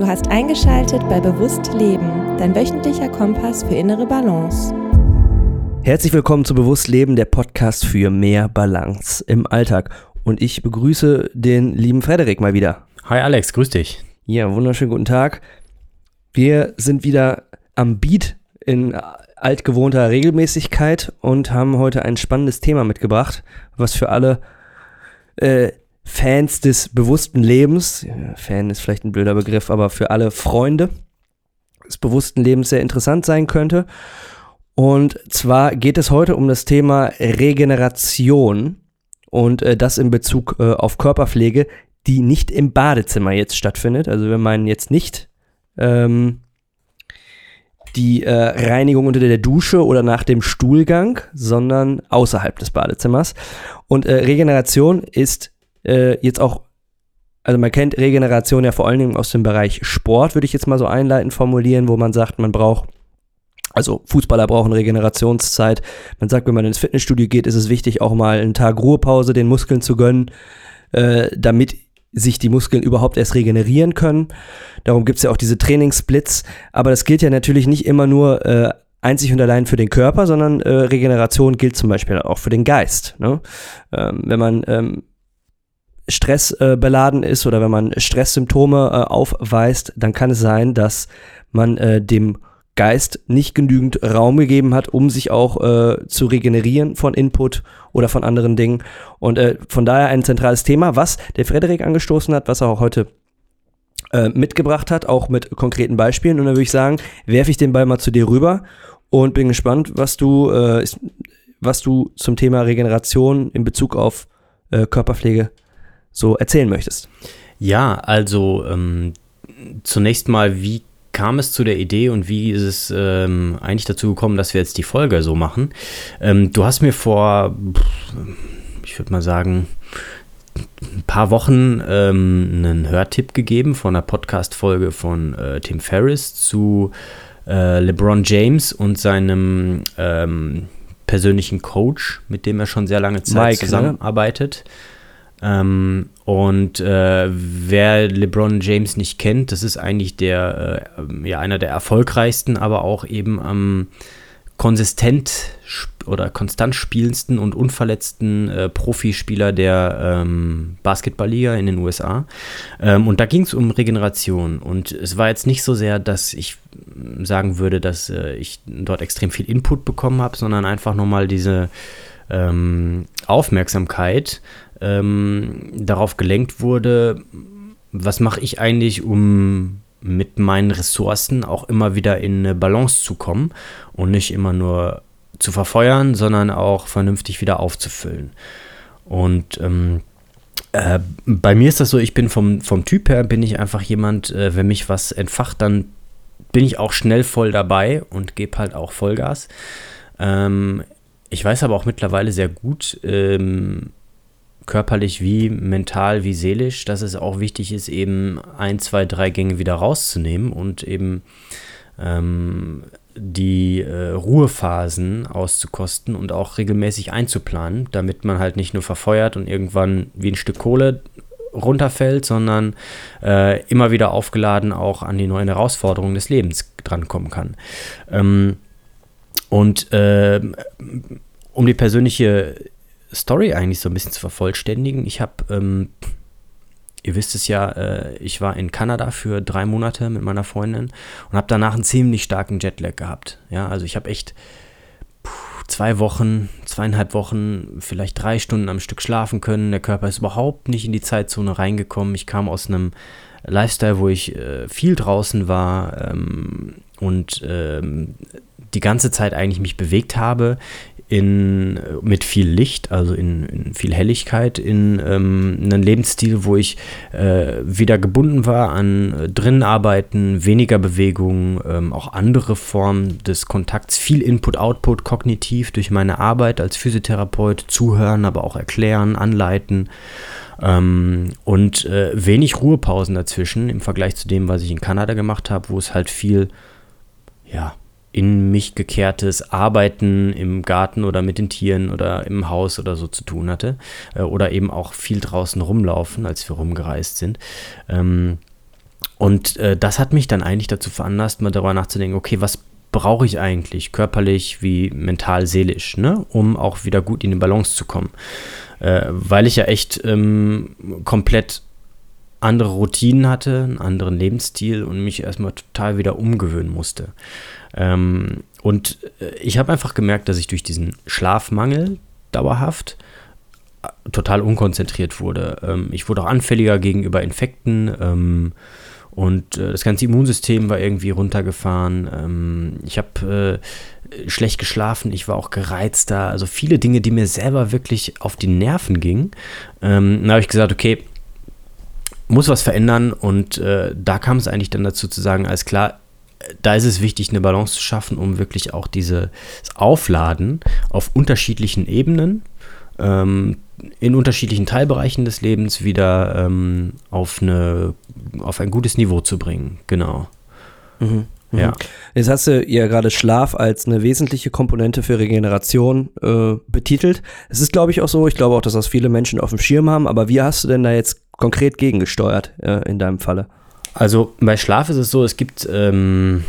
Du hast eingeschaltet bei Bewusst Leben, dein wöchentlicher Kompass für innere Balance. Herzlich willkommen zu Bewusst Leben, der Podcast für mehr Balance im Alltag. Und ich begrüße den lieben Frederik mal wieder. Hi Alex, grüß dich. Ja, wunderschönen guten Tag. Wir sind wieder am Beat in altgewohnter Regelmäßigkeit und haben heute ein spannendes Thema mitgebracht, was für alle äh, Fans des bewussten Lebens, Fan ist vielleicht ein blöder Begriff, aber für alle Freunde des bewussten Lebens sehr interessant sein könnte. Und zwar geht es heute um das Thema Regeneration und äh, das in Bezug äh, auf Körperpflege, die nicht im Badezimmer jetzt stattfindet. Also wir meinen jetzt nicht ähm, die äh, Reinigung unter der Dusche oder nach dem Stuhlgang, sondern außerhalb des Badezimmers. Und äh, Regeneration ist äh, jetzt auch, also man kennt Regeneration ja vor allen Dingen aus dem Bereich Sport, würde ich jetzt mal so einleitend formulieren, wo man sagt, man braucht also Fußballer brauchen Regenerationszeit. Man sagt, wenn man ins Fitnessstudio geht, ist es wichtig, auch mal einen Tag Ruhepause den Muskeln zu gönnen, äh, damit sich die Muskeln überhaupt erst regenerieren können. Darum gibt es ja auch diese Trainingssplits. Aber das gilt ja natürlich nicht immer nur äh, einzig und allein für den Körper, sondern äh, Regeneration gilt zum Beispiel auch für den Geist. Ne? Ähm, wenn man ähm, stressbeladen äh, ist oder wenn man Stresssymptome äh, aufweist, dann kann es sein, dass man äh, dem Geist nicht genügend Raum gegeben hat, um sich auch äh, zu regenerieren von Input oder von anderen Dingen. Und äh, von daher ein zentrales Thema, was der Frederik angestoßen hat, was er auch heute äh, mitgebracht hat, auch mit konkreten Beispielen. Und dann würde ich sagen, werfe ich den Ball mal zu dir rüber und bin gespannt, was du, was du zum Thema Regeneration in Bezug auf Körperpflege so erzählen möchtest. Ja, also ähm, zunächst mal, wie kam es zu der Idee und wie ist es ähm, eigentlich dazu gekommen, dass wir jetzt die Folge so machen? Ähm, du hast mir vor, ich würde mal sagen, ein paar Wochen ähm, einen Hörtipp gegeben von einer Podcast-Folge von äh, Tim Ferriss zu äh, LeBron James und seinem ähm, persönlichen Coach, mit dem er schon sehr lange Zeit Mike, ne? zusammenarbeitet. Ne? Ähm, und äh, wer LeBron James nicht kennt, das ist eigentlich der, äh, ja, einer der erfolgreichsten, aber auch eben am konsistent oder konstant spielendsten und unverletzten äh, Profispieler der ähm, Basketballliga in den USA. Ähm, und da ging es um Regeneration. Und es war jetzt nicht so sehr, dass ich sagen würde, dass äh, ich dort extrem viel Input bekommen habe, sondern einfach nochmal diese ähm, Aufmerksamkeit ähm, darauf gelenkt wurde, was mache ich eigentlich, um mit meinen Ressourcen auch immer wieder in eine Balance zu kommen und nicht immer nur zu verfeuern, sondern auch vernünftig wieder aufzufüllen. Und ähm, äh, bei mir ist das so, ich bin vom, vom Typ her, bin ich einfach jemand, äh, wenn mich was entfacht, dann bin ich auch schnell voll dabei und gebe halt auch Vollgas. Ähm, ich weiß aber auch mittlerweile sehr gut, ähm, körperlich wie mental wie seelisch, dass es auch wichtig ist, eben ein, zwei, drei Gänge wieder rauszunehmen und eben ähm, die äh, Ruhephasen auszukosten und auch regelmäßig einzuplanen, damit man halt nicht nur verfeuert und irgendwann wie ein Stück Kohle runterfällt, sondern äh, immer wieder aufgeladen auch an die neuen Herausforderungen des Lebens drankommen kann. Ähm, und äh, um die persönliche Story eigentlich so ein bisschen zu vervollständigen. Ich habe, ähm, ihr wisst es ja, äh, ich war in Kanada für drei Monate mit meiner Freundin und habe danach einen ziemlich starken Jetlag gehabt. Ja, also ich habe echt zwei Wochen, zweieinhalb Wochen, vielleicht drei Stunden am Stück schlafen können. Der Körper ist überhaupt nicht in die Zeitzone reingekommen. Ich kam aus einem Lifestyle, wo ich äh, viel draußen war ähm, und ähm, die ganze Zeit eigentlich mich bewegt habe in, mit viel Licht, also in, in viel Helligkeit, in ähm, einen Lebensstil, wo ich äh, wieder gebunden war an äh, drinnen arbeiten, weniger Bewegung, ähm, auch andere Formen des Kontakts, viel Input, Output, kognitiv durch meine Arbeit als Physiotherapeut, zuhören, aber auch erklären, anleiten. Ähm, und äh, wenig Ruhepausen dazwischen im Vergleich zu dem, was ich in Kanada gemacht habe, wo es halt viel, ja, in mich gekehrtes Arbeiten im Garten oder mit den Tieren oder im Haus oder so zu tun hatte. Äh, oder eben auch viel draußen rumlaufen, als wir rumgereist sind. Ähm, und äh, das hat mich dann eigentlich dazu veranlasst, mal darüber nachzudenken, okay, was brauche ich eigentlich, körperlich wie mental, seelisch, ne? um auch wieder gut in die Balance zu kommen. Äh, weil ich ja echt ähm, komplett andere Routinen hatte, einen anderen Lebensstil und mich erstmal total wieder umgewöhnen musste. Ähm, und äh, ich habe einfach gemerkt, dass ich durch diesen Schlafmangel dauerhaft äh, total unkonzentriert wurde. Ähm, ich wurde auch anfälliger gegenüber Infekten. Ähm, und äh, das ganze Immunsystem war irgendwie runtergefahren. Ähm, ich habe äh, schlecht geschlafen, ich war auch gereizter. Also viele Dinge, die mir selber wirklich auf die Nerven gingen. Ähm, dann habe ich gesagt, okay, muss was verändern. Und äh, da kam es eigentlich dann dazu zu sagen, alles klar, da ist es wichtig, eine Balance zu schaffen, um wirklich auch dieses Aufladen auf unterschiedlichen Ebenen ähm, in unterschiedlichen Teilbereichen des Lebens wieder ähm, auf, eine, auf ein gutes Niveau zu bringen. Genau. Mhm. mhm. Ja. Jetzt hast du ja gerade Schlaf als eine wesentliche Komponente für Regeneration äh, betitelt. Es ist, glaube ich, auch so. Ich glaube auch, dass das viele Menschen auf dem Schirm haben. Aber wie hast du denn da jetzt konkret gegengesteuert äh, in deinem Falle? Also bei Schlaf ist es so, es gibt ähm,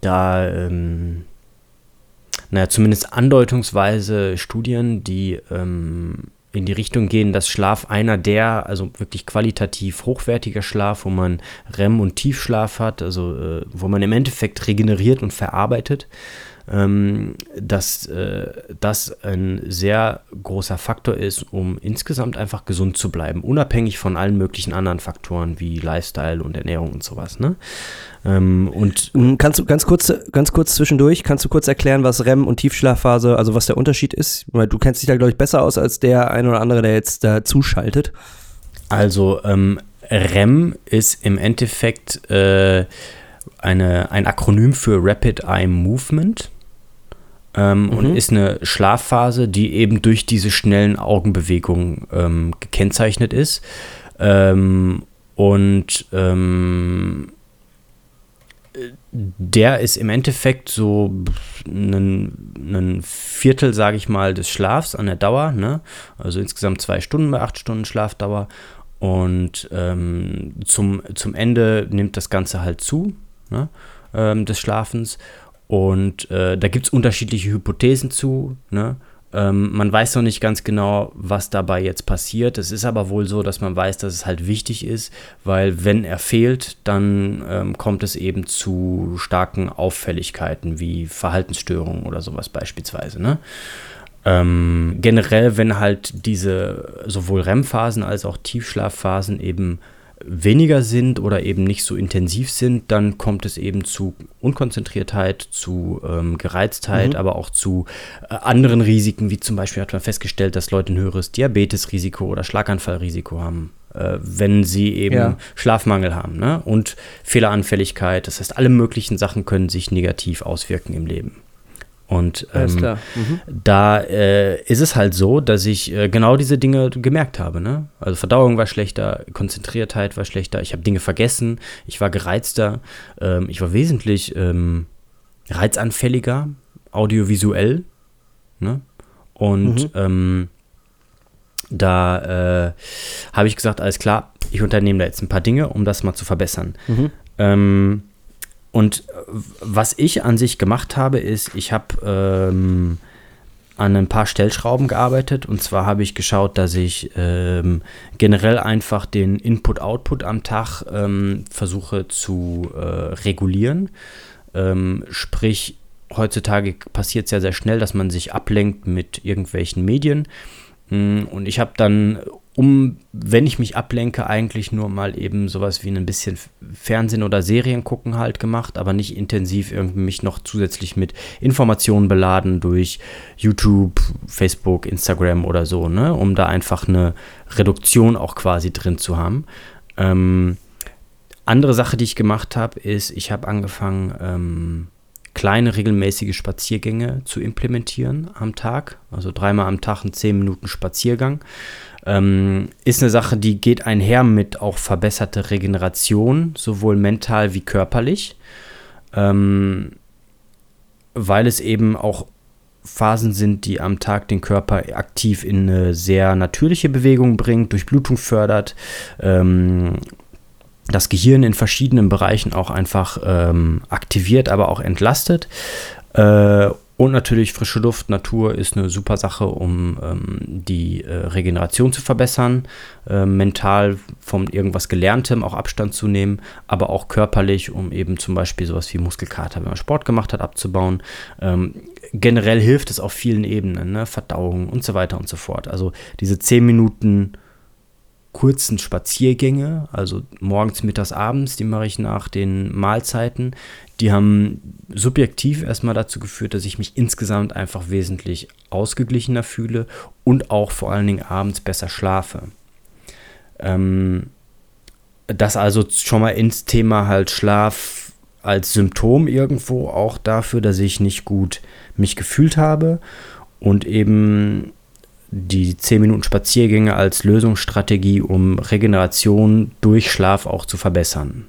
da ähm, naja, zumindest andeutungsweise Studien, die ähm, in die Richtung gehen, dass Schlaf einer der, also wirklich qualitativ hochwertiger Schlaf, wo man REM und Tiefschlaf hat, also äh, wo man im Endeffekt regeneriert und verarbeitet, dass äh, das ein sehr großer Faktor ist, um insgesamt einfach gesund zu bleiben, unabhängig von allen möglichen anderen Faktoren wie Lifestyle und Ernährung und sowas. Ne? Ähm, und mhm, kannst du ganz kurz, ganz kurz zwischendurch, kannst du kurz erklären, was REM und Tiefschlafphase, also was der Unterschied ist? Weil du kennst dich da, glaube ich, besser aus als der ein oder andere, der jetzt da zuschaltet. Also ähm, REM ist im Endeffekt äh, eine, ein Akronym für Rapid Eye Movement. Ähm, mhm. Und ist eine Schlafphase, die eben durch diese schnellen Augenbewegungen ähm, gekennzeichnet ist. Ähm, und ähm, der ist im Endeffekt so ein, ein Viertel, sage ich mal, des Schlafs an der Dauer. Ne? Also insgesamt zwei Stunden bei acht Stunden Schlafdauer. Und ähm, zum, zum Ende nimmt das Ganze halt zu, ne? ähm, des Schlafens. Und äh, da gibt es unterschiedliche Hypothesen zu. Ne? Ähm, man weiß noch nicht ganz genau, was dabei jetzt passiert. Es ist aber wohl so, dass man weiß, dass es halt wichtig ist, weil wenn er fehlt, dann ähm, kommt es eben zu starken Auffälligkeiten wie Verhaltensstörungen oder sowas beispielsweise. Ne? Ähm, generell, wenn halt diese sowohl REM-Phasen als auch Tiefschlafphasen eben weniger sind oder eben nicht so intensiv sind, dann kommt es eben zu Unkonzentriertheit, zu ähm, Gereiztheit, mhm. aber auch zu äh, anderen Risiken, wie zum Beispiel hat man festgestellt, dass Leute ein höheres Diabetesrisiko oder Schlaganfallrisiko haben, äh, wenn sie eben ja. Schlafmangel haben ne? und Fehleranfälligkeit. Das heißt, alle möglichen Sachen können sich negativ auswirken im Leben. Und ähm, mhm. da äh, ist es halt so, dass ich äh, genau diese Dinge gemerkt habe. Ne? Also Verdauung war schlechter, Konzentriertheit war schlechter, ich habe Dinge vergessen, ich war gereizter, ähm, ich war wesentlich ähm, reizanfälliger, audiovisuell. Ne? Und mhm. Ähm, da äh, habe ich gesagt, alles klar, ich unternehme da jetzt ein paar Dinge, um das mal zu verbessern. Mhm. Und was ich an sich gemacht habe, ist, ich habe ähm, an ein paar Stellschrauben gearbeitet. Und zwar habe ich geschaut, dass ich ähm, generell einfach den Input-Output am Tag ähm, versuche zu äh, regulieren. Ähm, sprich, heutzutage passiert es ja sehr schnell, dass man sich ablenkt mit irgendwelchen Medien. Mm, und ich habe dann um, wenn ich mich ablenke, eigentlich nur mal eben sowas wie ein bisschen Fernsehen oder Serien gucken halt gemacht, aber nicht intensiv irgendwie mich noch zusätzlich mit Informationen beladen durch YouTube, Facebook, Instagram oder so, ne, um da einfach eine Reduktion auch quasi drin zu haben. Ähm, andere Sache, die ich gemacht habe, ist, ich habe angefangen, ähm, kleine regelmäßige Spaziergänge zu implementieren am Tag, also dreimal am Tag einen 10 Minuten Spaziergang. Ähm, ist eine Sache, die geht einher mit auch verbesserte Regeneration, sowohl mental wie körperlich, ähm, weil es eben auch Phasen sind, die am Tag den Körper aktiv in eine sehr natürliche Bewegung bringt, Durchblutung fördert, ähm, das Gehirn in verschiedenen Bereichen auch einfach ähm, aktiviert, aber auch entlastet. Äh, und natürlich frische Luft, Natur ist eine super Sache, um ähm, die äh, Regeneration zu verbessern, äh, mental von irgendwas Gelerntem auch Abstand zu nehmen, aber auch körperlich, um eben zum Beispiel sowas wie Muskelkater, wenn man Sport gemacht hat, abzubauen. Ähm, generell hilft es auf vielen Ebenen, ne? Verdauung und so weiter und so fort. Also diese 10 Minuten kurzen Spaziergänge, also morgens, mittags, abends, die mache ich nach den Mahlzeiten. Die haben subjektiv erstmal dazu geführt, dass ich mich insgesamt einfach wesentlich ausgeglichener fühle und auch vor allen Dingen abends besser schlafe. Ähm, das also schon mal ins Thema halt Schlaf als Symptom irgendwo auch dafür, dass ich nicht gut mich gefühlt habe und eben die 10 Minuten Spaziergänge als Lösungsstrategie, um Regeneration durch Schlaf auch zu verbessern.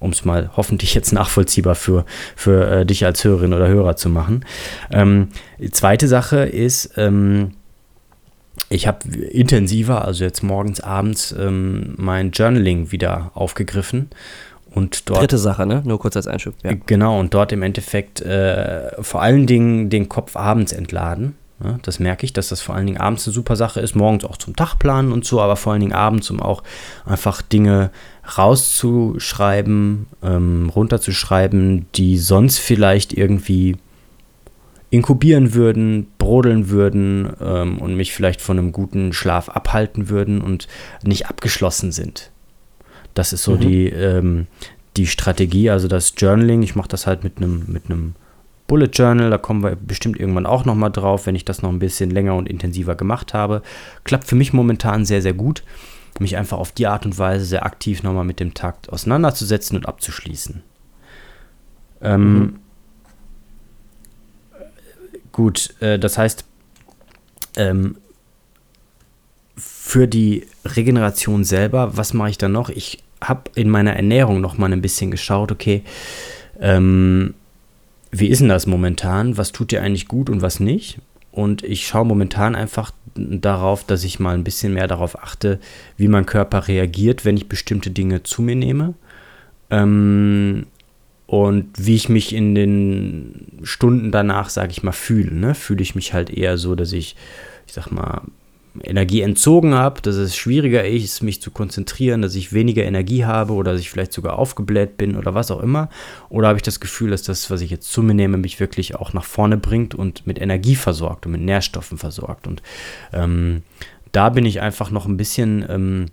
Um es mal hoffentlich jetzt nachvollziehbar für, für äh, dich als Hörerin oder Hörer zu machen. Ähm, die zweite Sache ist, ähm, ich habe intensiver, also jetzt morgens, abends, ähm, mein Journaling wieder aufgegriffen. Und dort, Dritte Sache, ne? Nur kurz als Einschub. Ja. Genau, und dort im Endeffekt äh, vor allen Dingen den Kopf abends entladen. Ja, das merke ich, dass das vor allen Dingen abends eine super Sache ist, morgens auch zum Tagplanen und so, aber vor allen Dingen abends, um auch einfach Dinge rauszuschreiben, ähm, runterzuschreiben, die sonst vielleicht irgendwie inkubieren würden, brodeln würden ähm, und mich vielleicht von einem guten Schlaf abhalten würden und nicht abgeschlossen sind. Das ist so mhm. die, ähm, die Strategie, also das Journaling. Ich mache das halt mit einem mit einem Bullet Journal, da kommen wir bestimmt irgendwann auch nochmal drauf, wenn ich das noch ein bisschen länger und intensiver gemacht habe. Klappt für mich momentan sehr, sehr gut, mich einfach auf die Art und Weise sehr aktiv nochmal mit dem Takt auseinanderzusetzen und abzuschließen. Ähm, mhm. Gut, äh, das heißt, ähm, für die Regeneration selber, was mache ich dann noch? Ich habe in meiner Ernährung noch mal ein bisschen geschaut, okay, ähm, wie ist denn das momentan? Was tut dir eigentlich gut und was nicht? Und ich schaue momentan einfach darauf, dass ich mal ein bisschen mehr darauf achte, wie mein Körper reagiert, wenn ich bestimmte Dinge zu mir nehme. Ähm, und wie ich mich in den Stunden danach, sage ich mal, fühle. Ne? Fühle ich mich halt eher so, dass ich, ich sag mal, Energie entzogen habe, dass es schwieriger ist, mich zu konzentrieren, dass ich weniger Energie habe oder dass ich vielleicht sogar aufgebläht bin oder was auch immer? Oder habe ich das Gefühl, dass das, was ich jetzt zu mir nehme, mich wirklich auch nach vorne bringt und mit Energie versorgt und mit Nährstoffen versorgt? Und ähm, da bin ich einfach noch ein bisschen ähm,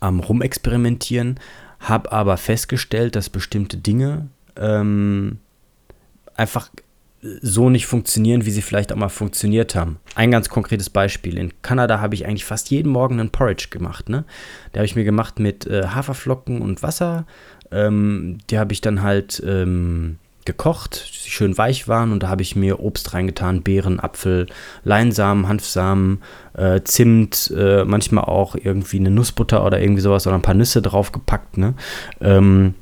am Rumexperimentieren, habe aber festgestellt, dass bestimmte Dinge ähm, einfach so nicht funktionieren, wie sie vielleicht auch mal funktioniert haben. Ein ganz konkretes Beispiel. In Kanada habe ich eigentlich fast jeden Morgen einen Porridge gemacht. Ne? Der habe ich mir gemacht mit äh, Haferflocken und Wasser. Ähm, die habe ich dann halt ähm, gekocht, die schön weich waren. Und da habe ich mir Obst reingetan, Beeren, Apfel, Leinsamen, Hanfsamen, äh, Zimt, äh, manchmal auch irgendwie eine Nussbutter oder irgendwie sowas oder ein paar Nüsse draufgepackt. Ne? Ähm,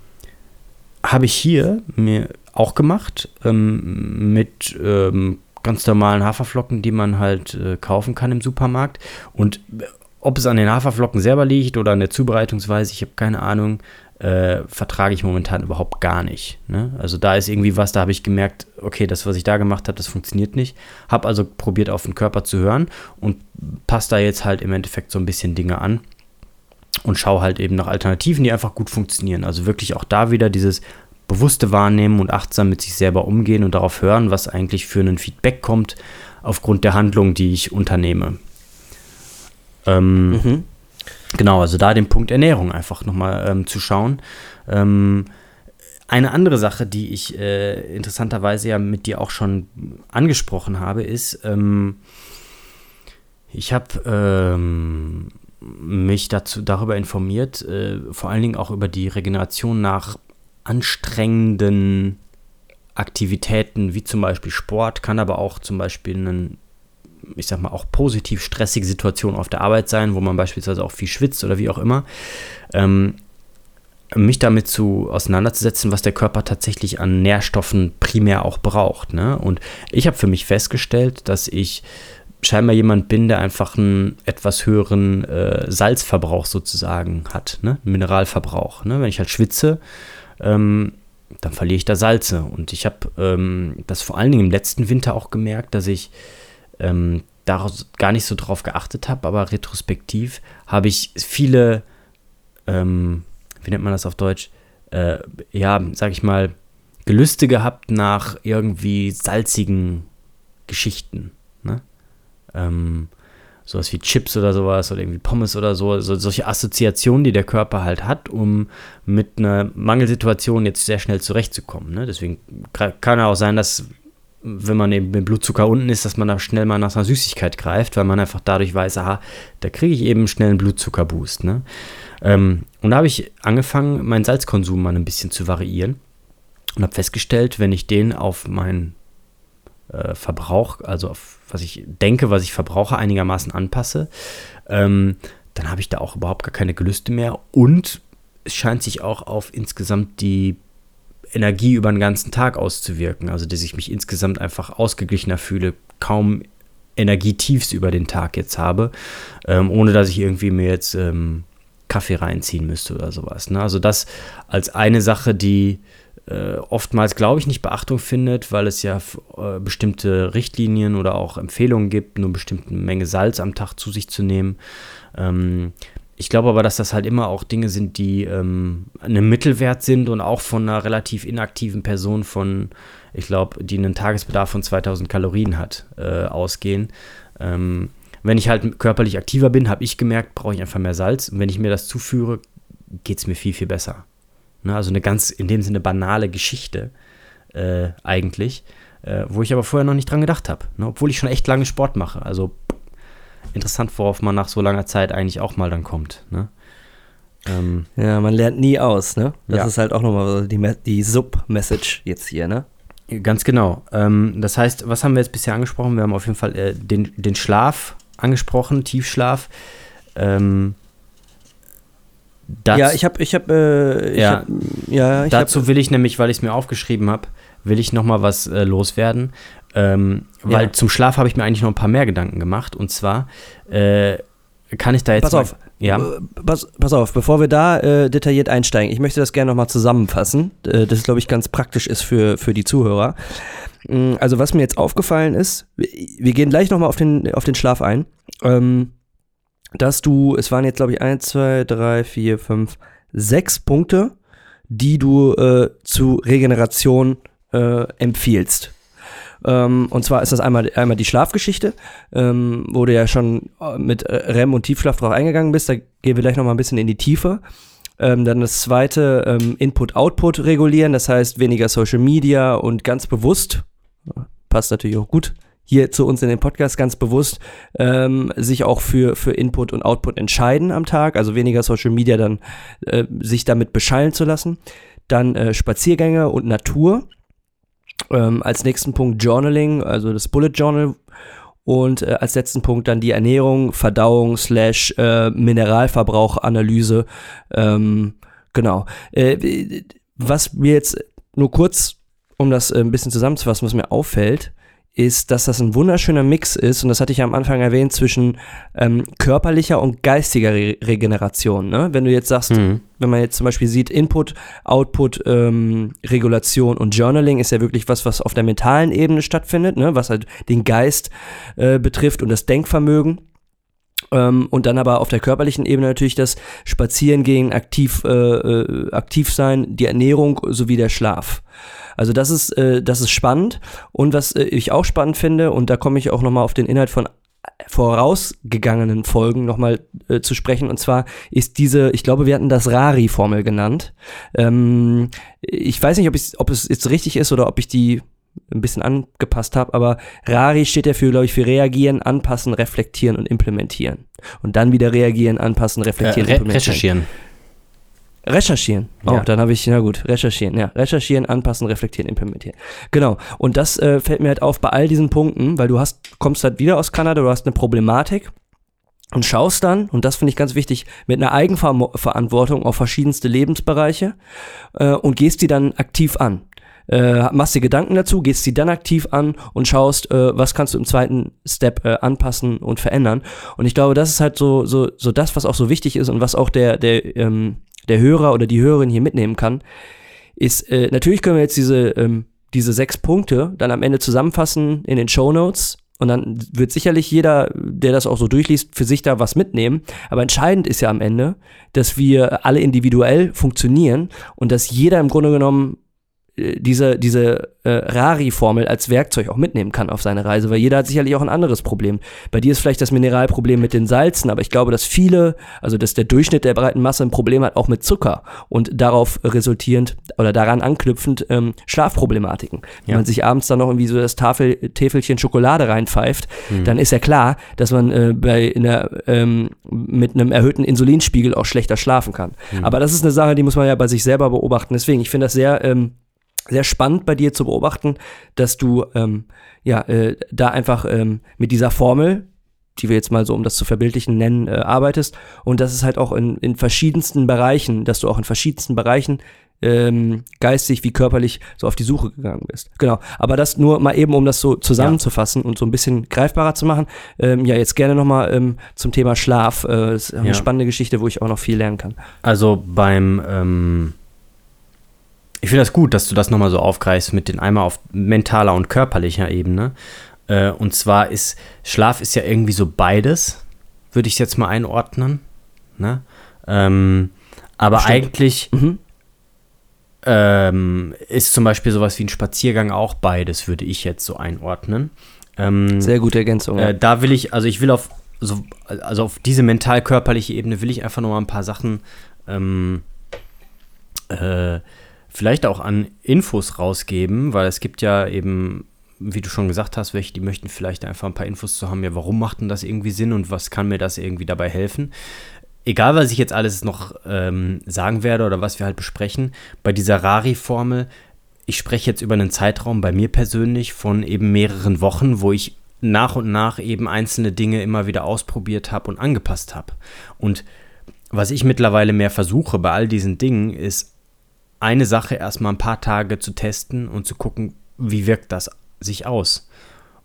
habe ich hier mir auch gemacht ähm, mit ähm, ganz normalen Haferflocken, die man halt äh, kaufen kann im Supermarkt. Und äh, ob es an den Haferflocken selber liegt oder an der Zubereitungsweise, ich habe keine Ahnung, äh, vertrage ich momentan überhaupt gar nicht. Ne? Also da ist irgendwie was, da habe ich gemerkt, okay, das, was ich da gemacht habe, das funktioniert nicht. Habe also probiert, auf den Körper zu hören und passe da jetzt halt im Endeffekt so ein bisschen Dinge an und schaue halt eben nach Alternativen, die einfach gut funktionieren. Also wirklich auch da wieder dieses bewusste Wahrnehmen und achtsam mit sich selber umgehen und darauf hören, was eigentlich für ein Feedback kommt aufgrund der Handlung, die ich unternehme. Ähm, mhm. Genau, also da den Punkt Ernährung einfach nochmal ähm, zu schauen. Ähm, eine andere Sache, die ich äh, interessanterweise ja mit dir auch schon angesprochen habe, ist, ähm, ich habe ähm, mich dazu darüber informiert, äh, vor allen Dingen auch über die Regeneration nach anstrengenden Aktivitäten wie zum Beispiel Sport, kann aber auch zum Beispiel einen, ich sag mal, auch positiv stressige Situation auf der Arbeit sein, wo man beispielsweise auch viel schwitzt oder wie auch immer. Ähm, mich damit zu auseinanderzusetzen, was der Körper tatsächlich an Nährstoffen primär auch braucht. Ne? Und ich habe für mich festgestellt, dass ich scheinbar jemand bin, der einfach einen etwas höheren äh, Salzverbrauch sozusagen hat, ne? Mineralverbrauch. Ne? Wenn ich halt schwitze, ähm, dann verliere ich da Salze. Und ich habe ähm, das vor allen Dingen im letzten Winter auch gemerkt, dass ich ähm, daraus gar nicht so drauf geachtet habe, aber retrospektiv habe ich viele, ähm, wie nennt man das auf Deutsch? Äh, ja, sag ich mal, Gelüste gehabt nach irgendwie salzigen Geschichten. Ne? Ähm, sowas wie Chips oder sowas oder irgendwie Pommes oder so, so, solche Assoziationen, die der Körper halt hat, um mit einer Mangelsituation jetzt sehr schnell zurechtzukommen. Ne? Deswegen kann auch sein, dass wenn man eben mit Blutzucker unten ist, dass man da schnell mal nach einer Süßigkeit greift, weil man einfach dadurch weiß, aha, da kriege ich eben schnell einen Blutzuckerboost. Ne? Ähm, und da habe ich angefangen, meinen Salzkonsum mal ein bisschen zu variieren und habe festgestellt, wenn ich den auf meinen äh, Verbrauch, also auf was ich denke, was ich verbrauche, einigermaßen anpasse, ähm, dann habe ich da auch überhaupt gar keine Gelüste mehr und es scheint sich auch auf insgesamt die Energie über den ganzen Tag auszuwirken. Also, dass ich mich insgesamt einfach ausgeglichener fühle, kaum Energietiefs über den Tag jetzt habe, ähm, ohne dass ich irgendwie mir jetzt ähm, Kaffee reinziehen müsste oder sowas. Ne? Also, das als eine Sache, die äh, oftmals, glaube ich, nicht Beachtung findet, weil es ja äh, bestimmte Richtlinien oder auch Empfehlungen gibt, nur eine bestimmte Menge Salz am Tag zu sich zu nehmen. Ähm, ich glaube aber, dass das halt immer auch Dinge sind, die ähm, einem Mittelwert sind und auch von einer relativ inaktiven Person von, ich glaube, die einen Tagesbedarf von 2000 Kalorien hat, äh, ausgehen. Ähm, wenn ich halt körperlich aktiver bin, habe ich gemerkt, brauche ich einfach mehr Salz. Und wenn ich mir das zuführe, geht es mir viel, viel besser. Ne, also eine ganz in dem Sinne banale Geschichte äh, eigentlich, äh, wo ich aber vorher noch nicht dran gedacht habe, ne, obwohl ich schon echt lange Sport mache. Also interessant, worauf man nach so langer Zeit eigentlich auch mal dann kommt. Ne? Ähm, ja, man lernt nie aus, ne? Das ja. ist halt auch nochmal die, die Sub-Message jetzt hier, ne? Ganz genau. Ähm, das heißt, was haben wir jetzt bisher angesprochen? Wir haben auf jeden Fall äh, den, den Schlaf angesprochen, Tiefschlaf. Ähm, das, ja, ich habe, ich habe, äh, ja, hab, ja ich dazu hab, will ich nämlich, weil ich es mir aufgeschrieben habe, will ich noch mal was äh, loswerden, ähm, weil ja. zum Schlaf habe ich mir eigentlich noch ein paar mehr Gedanken gemacht und zwar äh, kann ich da jetzt pass auf, ja, äh, pass, pass, auf, bevor wir da äh, detailliert einsteigen, ich möchte das gerne noch mal zusammenfassen, äh, das glaube ich ganz praktisch ist für für die Zuhörer. Mm, also was mir jetzt aufgefallen ist, wir gehen gleich noch mal auf den auf den Schlaf ein. Ähm, dass du, es waren jetzt glaube ich 1, 2, 3, 4, 5, 6 Punkte, die du äh, zu Regeneration äh, empfiehlst. Ähm, und zwar ist das einmal, einmal die Schlafgeschichte, ähm, wo du ja schon äh, mit äh, REM und Tiefschlaf drauf eingegangen bist. Da gehen wir gleich nochmal ein bisschen in die Tiefe. Ähm, dann das zweite, ähm, Input-Output regulieren, das heißt weniger Social Media und ganz bewusst, passt natürlich auch gut hier zu uns in den Podcast ganz bewusst ähm, sich auch für, für Input und Output entscheiden am Tag, also weniger Social Media dann äh, sich damit beschallen zu lassen. Dann äh, Spaziergänge und Natur. Ähm, als nächsten Punkt Journaling, also das Bullet Journal. Und äh, als letzten Punkt dann die Ernährung, Verdauung, slash äh, Mineralverbrauchanalyse. Ähm, genau. Äh, was mir jetzt nur kurz, um das äh, ein bisschen zusammenzufassen, was mir auffällt, ist, dass das ein wunderschöner Mix ist, und das hatte ich ja am Anfang erwähnt, zwischen ähm, körperlicher und geistiger Re Regeneration. Ne? Wenn du jetzt sagst, mhm. wenn man jetzt zum Beispiel sieht, Input, Output, ähm, Regulation und Journaling ist ja wirklich was, was auf der mentalen Ebene stattfindet, ne? was halt den Geist äh, betrifft und das Denkvermögen. Ähm, und dann aber auf der körperlichen Ebene natürlich das Spazierengehen, aktiv, äh, äh, aktiv sein, die Ernährung sowie der Schlaf. Also das ist, äh, das ist spannend. Und was äh, ich auch spannend finde, und da komme ich auch nochmal auf den Inhalt von vorausgegangenen Folgen nochmal äh, zu sprechen. Und zwar ist diese, ich glaube, wir hatten das Rari-Formel genannt. Ähm, ich weiß nicht, ob, ob es jetzt richtig ist oder ob ich die ein bisschen angepasst habe, aber Rari steht ja für, glaube ich, für reagieren, anpassen, reflektieren und implementieren. Und dann wieder reagieren, anpassen, reflektieren, äh, re implementieren. Recherchieren. Recherchieren. Oh, ja. dann habe ich, na gut, recherchieren. Ja, recherchieren, anpassen, reflektieren, implementieren. Genau. Und das äh, fällt mir halt auf bei all diesen Punkten, weil du hast, kommst halt wieder aus Kanada, du hast eine Problematik und schaust dann, und das finde ich ganz wichtig, mit einer Eigenverantwortung auf verschiedenste Lebensbereiche äh, und gehst die dann aktiv an. Äh, machst dir Gedanken dazu, gehst sie dann aktiv an und schaust, äh, was kannst du im zweiten Step äh, anpassen und verändern. Und ich glaube, das ist halt so, so, so das, was auch so wichtig ist und was auch der, der, ähm, der Hörer oder die Hörerin hier mitnehmen kann, ist, äh, natürlich können wir jetzt diese, ähm, diese sechs Punkte dann am Ende zusammenfassen in den Show Notes und dann wird sicherlich jeder, der das auch so durchliest, für sich da was mitnehmen. Aber entscheidend ist ja am Ende, dass wir alle individuell funktionieren und dass jeder im Grunde genommen diese, diese äh, Rari-Formel als Werkzeug auch mitnehmen kann auf seine Reise, weil jeder hat sicherlich auch ein anderes Problem. Bei dir ist vielleicht das Mineralproblem mit den Salzen, aber ich glaube, dass viele, also dass der Durchschnitt der breiten Masse ein Problem hat, auch mit Zucker und darauf resultierend oder daran anknüpfend ähm, Schlafproblematiken. Wenn man sich abends dann noch irgendwie so das Tafel, Täfelchen Schokolade reinpfeift, mhm. dann ist ja klar, dass man äh, bei einer, ähm, mit einem erhöhten Insulinspiegel auch schlechter schlafen kann. Mhm. Aber das ist eine Sache, die muss man ja bei sich selber beobachten. Deswegen, ich finde das sehr ähm, sehr spannend bei dir zu beobachten, dass du ähm, ja äh, da einfach ähm, mit dieser Formel, die wir jetzt mal so, um das zu verbildlichen, nennen, äh, arbeitest und das ist halt auch in, in verschiedensten Bereichen, dass du auch in verschiedensten Bereichen ähm, geistig wie körperlich so auf die Suche gegangen bist. Genau. Aber das nur mal eben, um das so zusammenzufassen ja. und so ein bisschen greifbarer zu machen. Ähm, ja, jetzt gerne nochmal ähm, zum Thema Schlaf. Äh, das ist eine ja. spannende Geschichte, wo ich auch noch viel lernen kann. Also beim ähm, ich finde das gut, dass du das nochmal so aufgreifst mit den einmal auf mentaler und körperlicher Ebene. Äh, und zwar ist Schlaf ist ja irgendwie so beides, würde ich es jetzt mal einordnen. Ne? Ähm, aber Stimmt. eigentlich mhm. ähm, ist zum Beispiel sowas wie ein Spaziergang auch beides, würde ich jetzt so einordnen. Ähm, Sehr gute Ergänzung. Äh, da will ich, also ich will auf, so, also auf diese mental-körperliche Ebene will ich einfach nochmal ein paar Sachen ähm, äh, vielleicht auch an Infos rausgeben, weil es gibt ja eben, wie du schon gesagt hast, welche, die möchten vielleicht einfach ein paar Infos zu haben, ja, warum macht denn das irgendwie Sinn und was kann mir das irgendwie dabei helfen? Egal, was ich jetzt alles noch ähm, sagen werde oder was wir halt besprechen, bei dieser Rari-Formel, ich spreche jetzt über einen Zeitraum bei mir persönlich von eben mehreren Wochen, wo ich nach und nach eben einzelne Dinge immer wieder ausprobiert habe und angepasst habe. Und was ich mittlerweile mehr versuche bei all diesen Dingen, ist eine Sache erstmal ein paar Tage zu testen und zu gucken, wie wirkt das sich aus.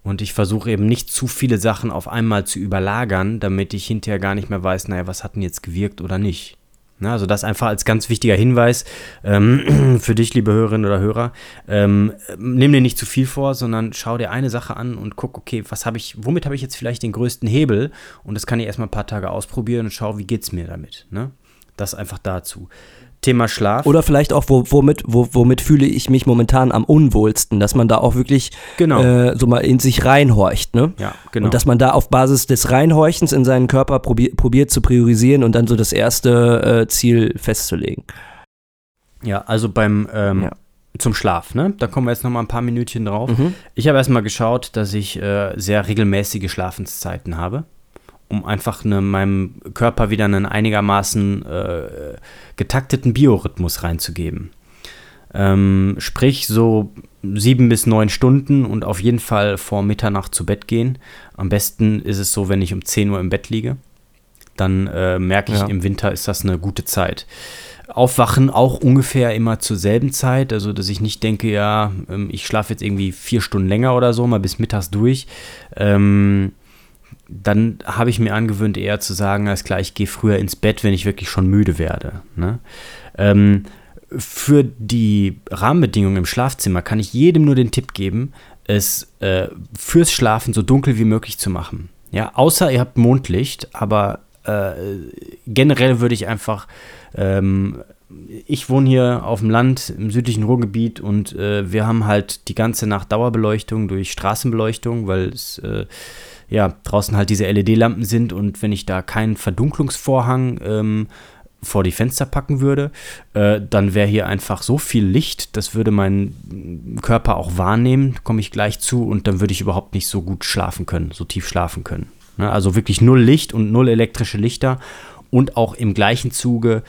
Und ich versuche eben nicht zu viele Sachen auf einmal zu überlagern, damit ich hinterher gar nicht mehr weiß, naja, was hat denn jetzt gewirkt oder nicht. Na, also das einfach als ganz wichtiger Hinweis ähm, für dich, liebe Hörerinnen oder Hörer. Ähm, nimm dir nicht zu viel vor, sondern schau dir eine Sache an und guck, okay, was habe ich, womit habe ich jetzt vielleicht den größten Hebel? Und das kann ich erstmal ein paar Tage ausprobieren und schau, wie geht es mir damit. Ne? Das einfach dazu. Thema Schlaf. Oder vielleicht auch, wo, womit, wo, womit fühle ich mich momentan am unwohlsten, dass man da auch wirklich genau. äh, so mal in sich reinhorcht, ne? Ja, genau. Und dass man da auf Basis des Reinhorchens in seinen Körper probier, probiert zu priorisieren und dann so das erste äh, Ziel festzulegen. Ja, also beim ähm, ja. zum Schlaf, ne? Da kommen wir jetzt noch mal ein paar Minütchen drauf. Mhm. Ich habe erstmal geschaut, dass ich äh, sehr regelmäßige Schlafenszeiten habe um einfach ne, meinem Körper wieder einen einigermaßen äh, getakteten Biorhythmus reinzugeben. Ähm, sprich, so sieben bis neun Stunden und auf jeden Fall vor Mitternacht zu Bett gehen. Am besten ist es so, wenn ich um 10 Uhr im Bett liege. Dann äh, merke ich, ja. im Winter ist das eine gute Zeit. Aufwachen auch ungefähr immer zur selben Zeit, also dass ich nicht denke, ja, ähm, ich schlafe jetzt irgendwie vier Stunden länger oder so, mal bis mittags durch. Ähm, dann habe ich mir angewöhnt, eher zu sagen, als klar, ich gehe früher ins Bett, wenn ich wirklich schon müde werde. Ne? Ähm, für die Rahmenbedingungen im Schlafzimmer kann ich jedem nur den Tipp geben, es äh, fürs Schlafen so dunkel wie möglich zu machen. Ja, außer ihr habt Mondlicht, aber äh, generell würde ich einfach ähm, ich wohne hier auf dem Land im südlichen Ruhrgebiet und äh, wir haben halt die ganze Nacht Dauerbeleuchtung durch Straßenbeleuchtung, weil es äh, ja, draußen halt diese LED-Lampen sind und wenn ich da keinen Verdunklungsvorhang ähm, vor die Fenster packen würde, äh, dann wäre hier einfach so viel Licht, das würde mein Körper auch wahrnehmen, komme ich gleich zu und dann würde ich überhaupt nicht so gut schlafen können, so tief schlafen können. Ne? Also wirklich null Licht und null elektrische Lichter und auch im gleichen Zuge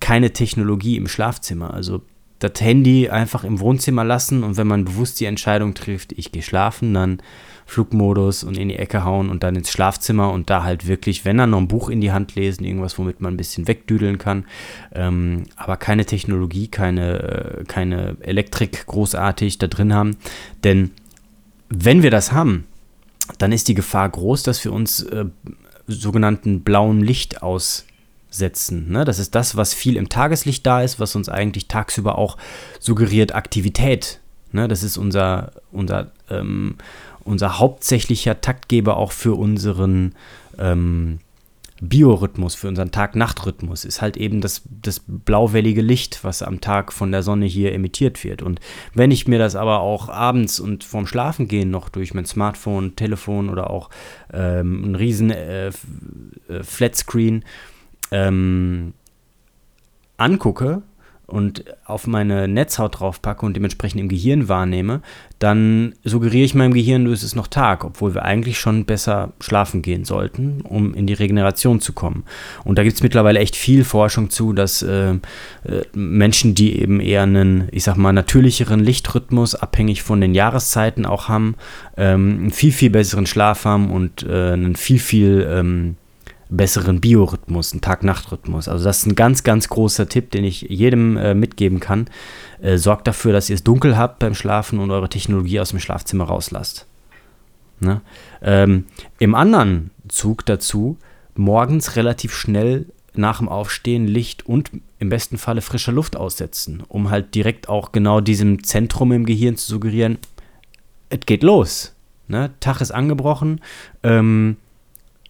keine Technologie im Schlafzimmer. Also das Handy einfach im Wohnzimmer lassen und wenn man bewusst die Entscheidung trifft, ich gehe schlafen, dann Flugmodus und in die Ecke hauen und dann ins Schlafzimmer und da halt wirklich, wenn dann noch ein Buch in die Hand lesen, irgendwas, womit man ein bisschen wegdüdeln kann. Ähm, aber keine Technologie, keine, äh, keine Elektrik großartig da drin haben. Denn wenn wir das haben, dann ist die Gefahr groß, dass wir uns äh, sogenannten blauen Licht aussetzen. Ne? Das ist das, was viel im Tageslicht da ist, was uns eigentlich tagsüber auch suggeriert Aktivität. Ne? Das ist unser, unser, ähm, unser hauptsächlicher Taktgeber auch für unseren ähm, Biorhythmus, für unseren Tag-Nacht-Rhythmus, ist halt eben das, das blauwellige Licht, was am Tag von der Sonne hier emittiert wird. Und wenn ich mir das aber auch abends und vorm Schlafengehen noch durch mein Smartphone, Telefon oder auch ähm, ein riesen äh, äh, Flatscreen ähm, angucke, und auf meine Netzhaut draufpacke und dementsprechend im Gehirn wahrnehme, dann suggeriere ich meinem Gehirn, es ist noch Tag, obwohl wir eigentlich schon besser schlafen gehen sollten, um in die Regeneration zu kommen. Und da gibt es mittlerweile echt viel Forschung zu, dass äh, äh, Menschen, die eben eher einen, ich sag mal, natürlicheren Lichtrhythmus, abhängig von den Jahreszeiten auch haben, ähm, einen viel, viel besseren Schlaf haben und äh, einen viel, viel ähm, besseren Biorhythmus, einen Tag-Nacht-Rhythmus. Also das ist ein ganz, ganz großer Tipp, den ich jedem äh, mitgeben kann. Äh, sorgt dafür, dass ihr es dunkel habt beim Schlafen und eure Technologie aus dem Schlafzimmer rauslasst. Ne? Ähm, Im anderen Zug dazu, morgens relativ schnell nach dem Aufstehen Licht und im besten Falle frischer Luft aussetzen, um halt direkt auch genau diesem Zentrum im Gehirn zu suggerieren, es geht los. Ne? Tag ist angebrochen. Ähm,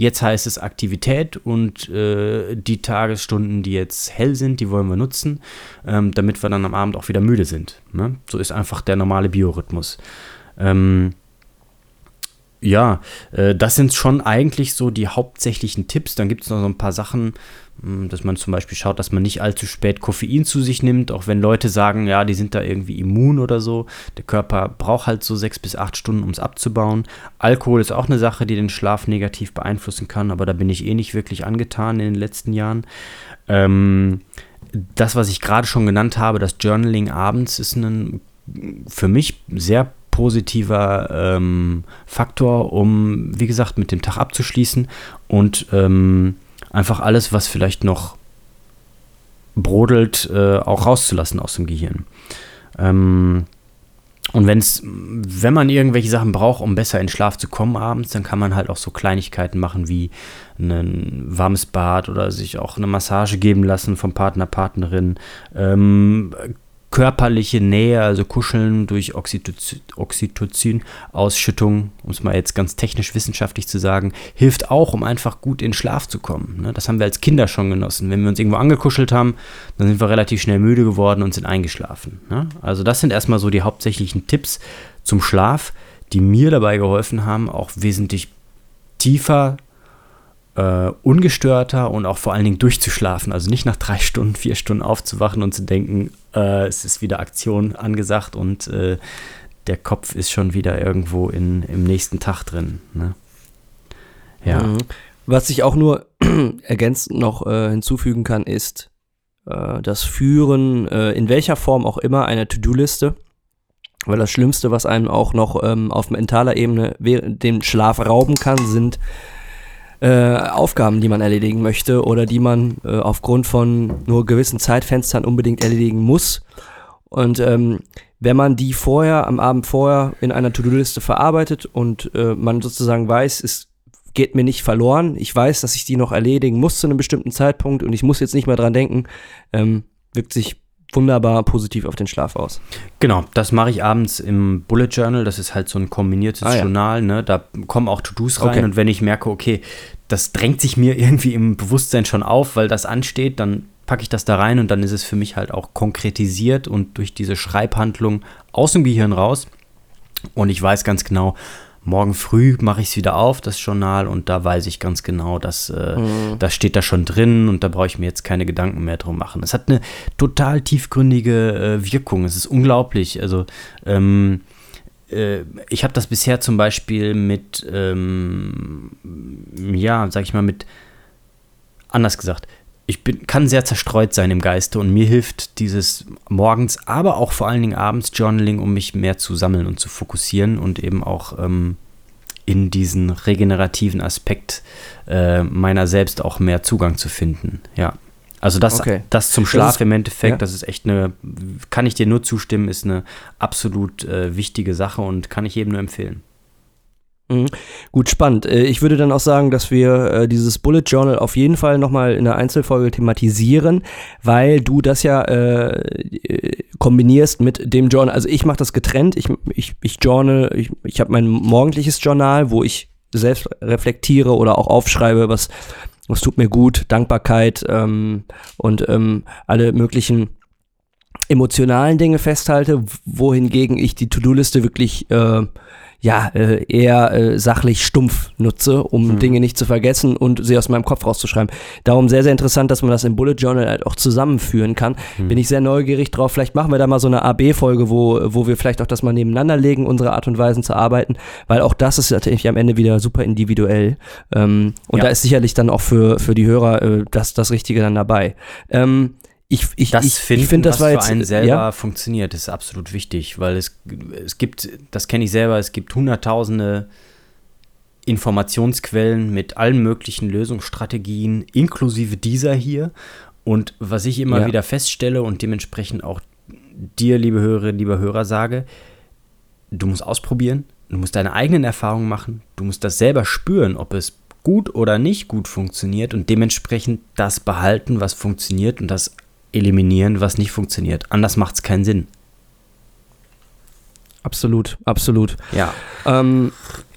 Jetzt heißt es Aktivität und äh, die Tagesstunden, die jetzt hell sind, die wollen wir nutzen, ähm, damit wir dann am Abend auch wieder müde sind. Ne? So ist einfach der normale Biorhythmus. Ähm, ja, äh, das sind schon eigentlich so die hauptsächlichen Tipps. Dann gibt es noch so ein paar Sachen, dass man zum Beispiel schaut, dass man nicht allzu spät Koffein zu sich nimmt, auch wenn Leute sagen, ja, die sind da irgendwie immun oder so. Der Körper braucht halt so sechs bis acht Stunden, um es abzubauen. Alkohol ist auch eine Sache, die den Schlaf negativ beeinflussen kann, aber da bin ich eh nicht wirklich angetan in den letzten Jahren. Ähm, das, was ich gerade schon genannt habe, das Journaling abends, ist ein für mich sehr positiver ähm, Faktor, um, wie gesagt, mit dem Tag abzuschließen und ähm, einfach alles, was vielleicht noch brodelt, äh, auch rauszulassen aus dem Gehirn. Ähm, und wenn's, wenn man irgendwelche Sachen braucht, um besser in Schlaf zu kommen abends, dann kann man halt auch so Kleinigkeiten machen wie ein warmes Bad oder sich auch eine Massage geben lassen vom Partner, Partnerin. Ähm, körperliche Nähe, also Kuscheln durch Oxytocin-Ausschüttung, um es mal jetzt ganz technisch wissenschaftlich zu sagen, hilft auch, um einfach gut in Schlaf zu kommen. Ne? Das haben wir als Kinder schon genossen. Wenn wir uns irgendwo angekuschelt haben, dann sind wir relativ schnell müde geworden und sind eingeschlafen. Ne? Also das sind erstmal so die hauptsächlichen Tipps zum Schlaf, die mir dabei geholfen haben, auch wesentlich tiefer äh, ungestörter und auch vor allen Dingen durchzuschlafen. Also nicht nach drei Stunden, vier Stunden aufzuwachen und zu denken, äh, es ist wieder Aktion angesagt und äh, der Kopf ist schon wieder irgendwo in, im nächsten Tag drin. Ne? Ja. Mhm. Was ich auch nur ergänzend noch äh, hinzufügen kann, ist äh, das Führen, äh, in welcher Form auch immer, einer To-Do-Liste. Weil das Schlimmste, was einem auch noch ähm, auf mentaler Ebene den Schlaf rauben kann, sind äh, Aufgaben, die man erledigen möchte oder die man äh, aufgrund von nur gewissen Zeitfenstern unbedingt erledigen muss. Und ähm, wenn man die vorher, am Abend vorher in einer To-Do-Liste verarbeitet und äh, man sozusagen weiß, es geht mir nicht verloren, ich weiß, dass ich die noch erledigen muss zu einem bestimmten Zeitpunkt und ich muss jetzt nicht mehr dran denken, ähm, wirkt sich wunderbar positiv auf den Schlaf aus. Genau, das mache ich abends im Bullet Journal. Das ist halt so ein kombiniertes ah, ja. Journal. Ne? Da kommen auch To-Dos rein okay. und wenn ich merke, okay, das drängt sich mir irgendwie im Bewusstsein schon auf, weil das ansteht, dann packe ich das da rein und dann ist es für mich halt auch konkretisiert und durch diese Schreibhandlung aus dem Gehirn raus. Und ich weiß ganz genau, morgen früh mache ich es wieder auf, das Journal, und da weiß ich ganz genau, dass äh, mhm. das steht da schon drin und da brauche ich mir jetzt keine Gedanken mehr drum machen. Es hat eine total tiefgründige äh, Wirkung. Es ist unglaublich. Also ähm, äh, ich habe das bisher zum Beispiel mit, ähm, ja, sag ich mal, mit, anders gesagt, ich bin, kann sehr zerstreut sein im Geiste und mir hilft dieses morgens, aber auch vor allen Dingen abends Journaling, um mich mehr zu sammeln und zu fokussieren und eben auch ähm, in diesen regenerativen Aspekt äh, meiner selbst auch mehr Zugang zu finden. Ja. Also das, okay. das zum Schlaf das ist, im Endeffekt, ja. das ist echt eine, kann ich dir nur zustimmen, ist eine absolut äh, wichtige Sache und kann ich jedem nur empfehlen. Mhm. Gut, spannend. Äh, ich würde dann auch sagen, dass wir äh, dieses Bullet Journal auf jeden Fall nochmal in einer Einzelfolge thematisieren, weil du das ja äh, kombinierst mit dem Journal. Also ich mache das getrennt. Ich, ich, ich journal, ich, ich habe mein morgendliches Journal, wo ich selbst reflektiere oder auch aufschreibe, was was tut mir gut, Dankbarkeit ähm, und ähm, alle möglichen emotionalen Dinge festhalte, wohingegen ich die To-Do-Liste wirklich äh, ja, äh, eher äh, sachlich stumpf nutze, um mhm. Dinge nicht zu vergessen und sie aus meinem Kopf rauszuschreiben. Darum sehr, sehr interessant, dass man das im Bullet Journal halt auch zusammenführen kann. Mhm. Bin ich sehr neugierig drauf. Vielleicht machen wir da mal so eine AB-Folge, wo, wo wir vielleicht auch das mal nebeneinander legen, unsere Art und Weisen zu arbeiten, weil auch das ist natürlich am Ende wieder super individuell. Ähm, und ja. da ist sicherlich dann auch für, für die Hörer äh, das, das Richtige dann dabei. Ähm, ich, ich, das ich, finden, ich finde, das was war jetzt, für einen selber ja? funktioniert, ist absolut wichtig, weil es, es gibt, das kenne ich selber, es gibt hunderttausende Informationsquellen mit allen möglichen Lösungsstrategien, inklusive dieser hier. Und was ich immer ja. wieder feststelle und dementsprechend auch dir, liebe Hörerinnen, lieber Hörer, sage, du musst ausprobieren, du musst deine eigenen Erfahrungen machen, du musst das selber spüren, ob es gut oder nicht gut funktioniert und dementsprechend das behalten, was funktioniert und das eliminieren, was nicht funktioniert. Anders macht es keinen Sinn. Absolut, absolut. Ja. Ähm,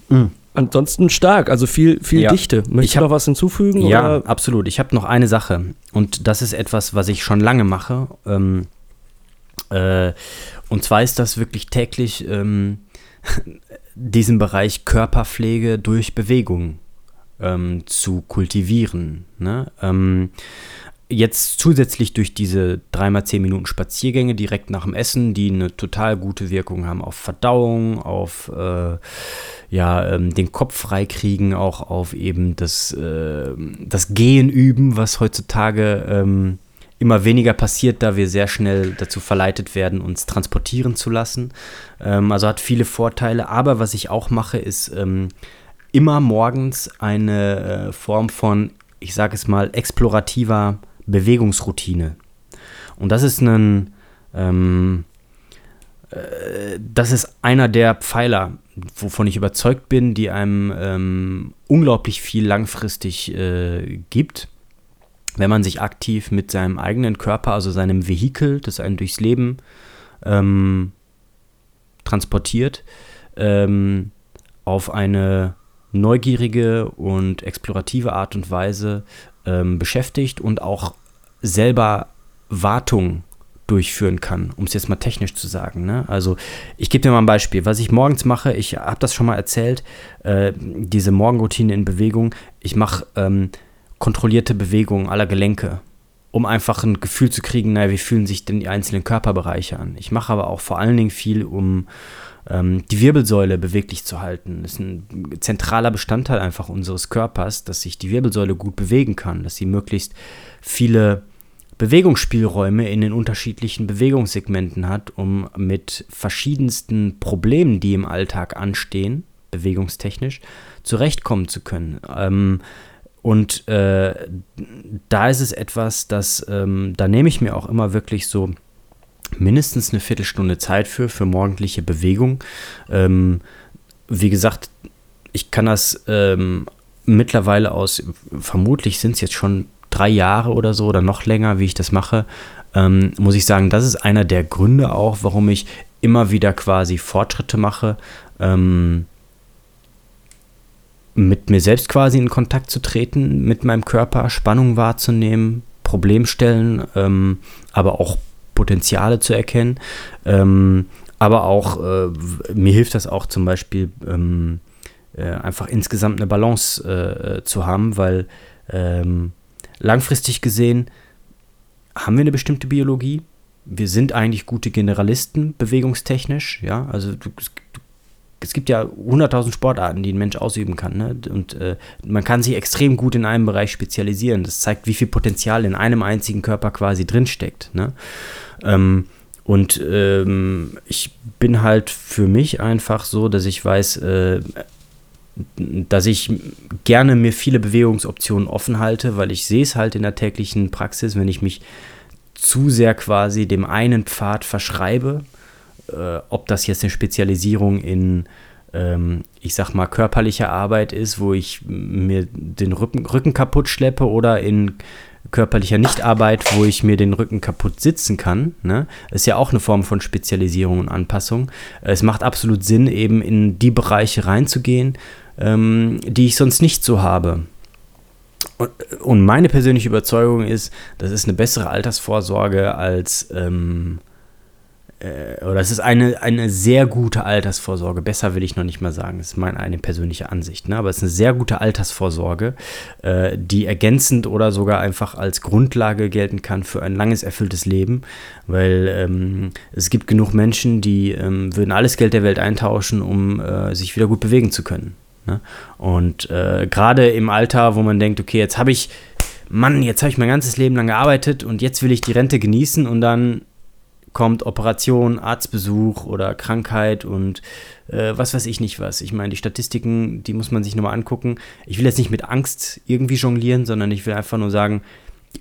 mhm. Ansonsten stark, also viel, viel ja. Dichte. Möchtest du noch was hinzufügen? Ja, oder? absolut. Ich habe noch eine Sache und das ist etwas, was ich schon lange mache. Ähm, äh, und zwar ist das wirklich täglich ähm, diesen Bereich Körperpflege durch Bewegung ähm, zu kultivieren. Ne? Jetzt zusätzlich durch diese dreimal zehn Minuten Spaziergänge direkt nach dem Essen, die eine total gute Wirkung haben auf Verdauung, auf äh, ja, ähm, den Kopf freikriegen, auch auf eben das, äh, das Gehen üben, was heutzutage ähm, immer weniger passiert, da wir sehr schnell dazu verleitet werden, uns transportieren zu lassen. Ähm, also hat viele Vorteile. Aber was ich auch mache, ist ähm, immer morgens eine äh, Form von, ich sage es mal, explorativer Bewegungsroutine. Und das ist ein, ähm, äh, das ist einer der Pfeiler, wovon ich überzeugt bin, die einem ähm, unglaublich viel langfristig äh, gibt, wenn man sich aktiv mit seinem eigenen Körper, also seinem Vehikel, das einen durchs Leben ähm, transportiert, ähm, auf eine neugierige und explorative Art und Weise ähm, beschäftigt und auch selber Wartung durchführen kann, um es jetzt mal technisch zu sagen. Ne? Also ich gebe dir mal ein Beispiel. Was ich morgens mache, ich habe das schon mal erzählt, äh, diese Morgenroutine in Bewegung, ich mache ähm, kontrollierte Bewegungen aller Gelenke, um einfach ein Gefühl zu kriegen, naja, wie fühlen sich denn die einzelnen Körperbereiche an. Ich mache aber auch vor allen Dingen viel, um die Wirbelsäule beweglich zu halten. Das ist ein zentraler Bestandteil einfach unseres Körpers, dass sich die Wirbelsäule gut bewegen kann, dass sie möglichst viele Bewegungsspielräume in den unterschiedlichen Bewegungssegmenten hat, um mit verschiedensten Problemen, die im Alltag anstehen, bewegungstechnisch, zurechtkommen zu können. Ähm, und äh, da ist es etwas, das, ähm, da nehme ich mir auch immer wirklich so mindestens eine Viertelstunde Zeit für, für morgendliche Bewegung. Ähm, wie gesagt, ich kann das ähm, mittlerweile aus, vermutlich sind es jetzt schon drei Jahre oder so oder noch länger, wie ich das mache, ähm, muss ich sagen, das ist einer der Gründe auch, warum ich immer wieder quasi Fortschritte mache, ähm, mit mir selbst quasi in Kontakt zu treten, mit meinem Körper Spannung wahrzunehmen, Problemstellen, ähm, aber auch Potenziale zu erkennen. Ähm, aber auch, äh, mir hilft das auch zum Beispiel, ähm, äh, einfach insgesamt eine Balance äh, zu haben, weil ähm, langfristig gesehen haben wir eine bestimmte Biologie. Wir sind eigentlich gute Generalisten, bewegungstechnisch, ja. Also du, du es gibt ja 100.000 Sportarten, die ein Mensch ausüben kann. Ne? Und äh, man kann sich extrem gut in einem Bereich spezialisieren. Das zeigt, wie viel Potenzial in einem einzigen Körper quasi drinsteckt. Ne? Ähm, und ähm, ich bin halt für mich einfach so, dass ich weiß, äh, dass ich gerne mir viele Bewegungsoptionen offen halte, weil ich sehe es halt in der täglichen Praxis, wenn ich mich zu sehr quasi dem einen Pfad verschreibe, äh, ob das jetzt eine Spezialisierung in, ähm, ich sag mal, körperlicher Arbeit ist, wo ich mir den Rücken, Rücken kaputt schleppe oder in körperlicher Nichtarbeit, wo ich mir den Rücken kaputt sitzen kann. Ne? Ist ja auch eine Form von Spezialisierung und Anpassung. Es macht absolut Sinn, eben in die Bereiche reinzugehen, ähm, die ich sonst nicht so habe. Und, und, meine persönliche Überzeugung ist, das ist eine bessere Altersvorsorge als ähm, äh, oder es ist eine, eine sehr gute Altersvorsorge. Besser will ich noch nicht mal sagen. Das ist meine eine persönliche Ansicht. Ne? Aber es ist eine sehr gute Altersvorsorge, äh, die ergänzend oder sogar einfach als Grundlage gelten kann für ein langes, erfülltes Leben. Weil ähm, es gibt genug Menschen, die ähm, würden alles Geld der Welt eintauschen, um äh, sich wieder gut bewegen zu können. Ne? Und äh, gerade im Alter, wo man denkt, okay, jetzt habe ich, Mann, jetzt habe ich mein ganzes Leben lang gearbeitet und jetzt will ich die Rente genießen und dann kommt Operation, Arztbesuch oder Krankheit und äh, was weiß ich nicht was. Ich meine, die Statistiken, die muss man sich nochmal angucken. Ich will jetzt nicht mit Angst irgendwie jonglieren, sondern ich will einfach nur sagen,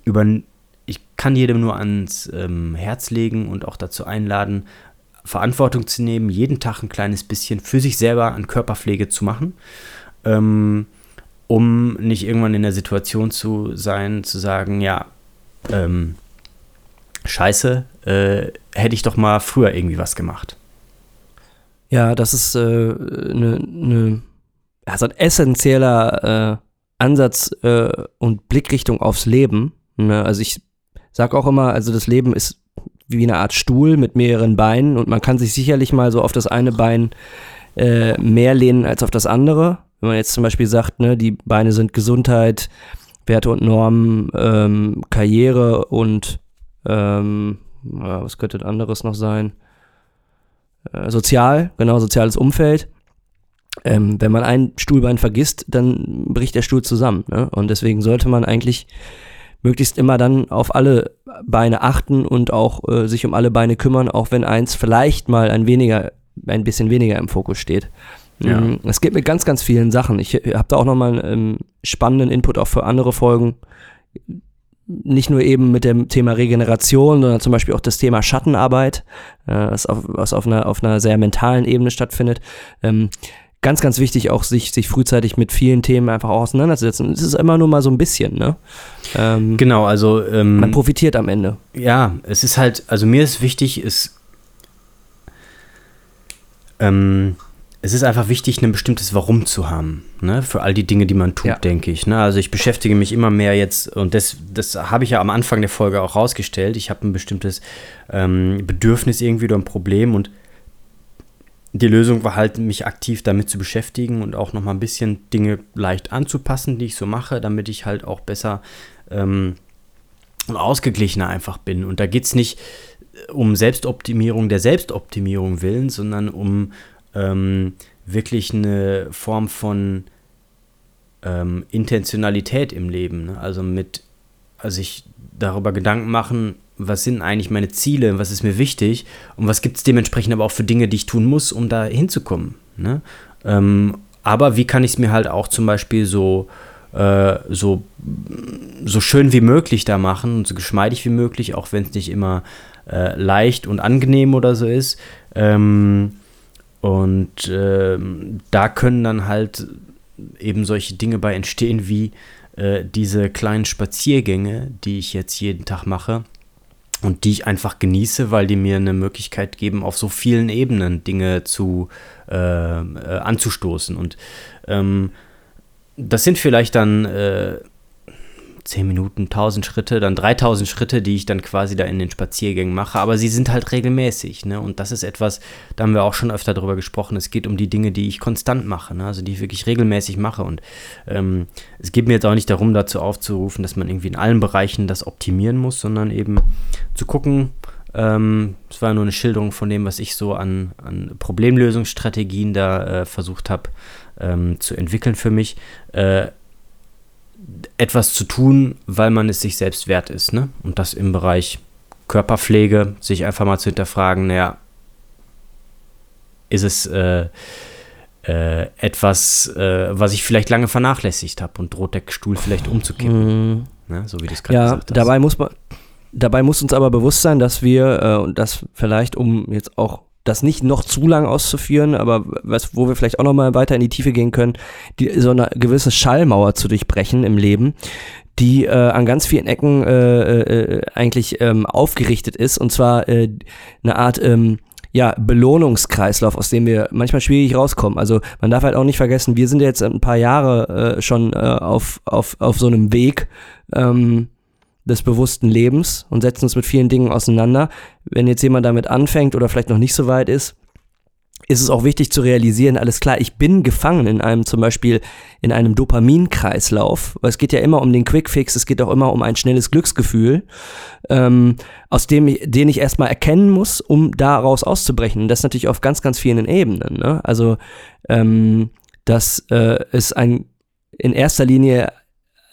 über, ich kann jedem nur ans ähm, Herz legen und auch dazu einladen, Verantwortung zu nehmen, jeden Tag ein kleines bisschen für sich selber an Körperpflege zu machen. Ähm, um nicht irgendwann in der Situation zu sein, zu sagen, ja, ähm, scheiße, äh, hätte ich doch mal früher irgendwie was gemacht. Ja, das ist eine äh, ne, also ein essentieller äh, Ansatz äh, und Blickrichtung aufs Leben. Ne? Also ich sage auch immer, also das Leben ist wie eine Art Stuhl mit mehreren Beinen und man kann sich sicherlich mal so auf das eine Bein äh, mehr lehnen als auf das andere. Wenn man jetzt zum Beispiel sagt, ne, die Beine sind Gesundheit, Werte und Normen, ähm, Karriere und ähm, was könnte anderes noch sein? Äh, sozial, genau, soziales Umfeld. Ähm, wenn man ein Stuhlbein vergisst, dann bricht der Stuhl zusammen. Ne? Und deswegen sollte man eigentlich möglichst immer dann auf alle Beine achten und auch äh, sich um alle Beine kümmern, auch wenn eins vielleicht mal ein weniger, ein bisschen weniger im Fokus steht. Ja. Mm, es geht mit ganz, ganz vielen Sachen. Ich habe da auch nochmal einen ähm, spannenden Input auch für andere Folgen nicht nur eben mit dem Thema Regeneration, sondern zum Beispiel auch das Thema Schattenarbeit, äh, was, auf, was auf, einer, auf einer sehr mentalen Ebene stattfindet. Ähm, ganz, ganz wichtig auch, sich, sich frühzeitig mit vielen Themen einfach auch auseinanderzusetzen. Es ist immer nur mal so ein bisschen, ne? Ähm, genau, also. Ähm, man profitiert am Ende. Ja, es ist halt, also mir ist wichtig, ist. Ähm, es ist einfach wichtig, ein bestimmtes Warum zu haben, ne? für all die Dinge, die man tut, ja. denke ich. Ne? Also ich beschäftige mich immer mehr jetzt, und das, das habe ich ja am Anfang der Folge auch rausgestellt, ich habe ein bestimmtes ähm, Bedürfnis irgendwie oder ein Problem und die Lösung war halt, mich aktiv damit zu beschäftigen und auch nochmal ein bisschen Dinge leicht anzupassen, die ich so mache, damit ich halt auch besser ähm, und ausgeglichener einfach bin. Und da geht es nicht um Selbstoptimierung der Selbstoptimierung willen, sondern um ähm, wirklich eine Form von ähm, Intentionalität im Leben. Ne? Also mit, also sich darüber Gedanken machen, was sind eigentlich meine Ziele, was ist mir wichtig und was gibt es dementsprechend aber auch für Dinge, die ich tun muss, um da hinzukommen. Ne? Ähm, aber wie kann ich es mir halt auch zum Beispiel so, äh, so, so schön wie möglich da machen und so geschmeidig wie möglich, auch wenn es nicht immer äh, leicht und angenehm oder so ist. Ähm, und ähm, da können dann halt eben solche Dinge bei entstehen wie äh, diese kleinen Spaziergänge, die ich jetzt jeden Tag mache und die ich einfach genieße, weil die mir eine Möglichkeit geben, auf so vielen Ebenen Dinge zu äh, äh, anzustoßen. Und ähm, das sind vielleicht dann äh, 10 Minuten, 1000 Schritte, dann 3000 Schritte, die ich dann quasi da in den Spaziergängen mache, aber sie sind halt regelmäßig, ne? Und das ist etwas, da haben wir auch schon öfter drüber gesprochen, es geht um die Dinge, die ich konstant mache, ne? Also die ich wirklich regelmäßig mache und ähm, es geht mir jetzt auch nicht darum, dazu aufzurufen, dass man irgendwie in allen Bereichen das optimieren muss, sondern eben zu gucken, Ähm, es war nur eine Schilderung von dem, was ich so an, an Problemlösungsstrategien da äh, versucht habe ähm, zu entwickeln für mich. Äh, etwas zu tun, weil man es sich selbst wert ist. Ne? Und das im Bereich Körperpflege, sich einfach mal zu hinterfragen, naja, ist es äh, äh, etwas, äh, was ich vielleicht lange vernachlässigt habe und droht der Stuhl vielleicht umzukippen. Mhm. Ne? So wie du es gerade Ja, gesagt hast. dabei muss man, dabei muss uns aber bewusst sein, dass wir, äh, und das vielleicht, um jetzt auch das nicht noch zu lang auszuführen, aber was, wo wir vielleicht auch noch mal weiter in die Tiefe gehen können, die, so eine gewisse Schallmauer zu durchbrechen im Leben, die äh, an ganz vielen Ecken äh, äh, eigentlich ähm, aufgerichtet ist, und zwar äh, eine Art ähm, ja, Belohnungskreislauf, aus dem wir manchmal schwierig rauskommen. Also man darf halt auch nicht vergessen, wir sind jetzt ein paar Jahre äh, schon äh, auf, auf, auf so einem Weg ähm, des bewussten Lebens und setzen uns mit vielen Dingen auseinander. Wenn jetzt jemand damit anfängt oder vielleicht noch nicht so weit ist, ist es auch wichtig zu realisieren, alles klar, ich bin gefangen in einem zum Beispiel in einem Dopaminkreislauf, weil es geht ja immer um den Quickfix, es geht auch immer um ein schnelles Glücksgefühl, ähm, aus dem ich, den ich erstmal erkennen muss, um daraus auszubrechen. Und das natürlich auf ganz, ganz vielen Ebenen. Ne? Also, ähm, dass äh, es ein in erster Linie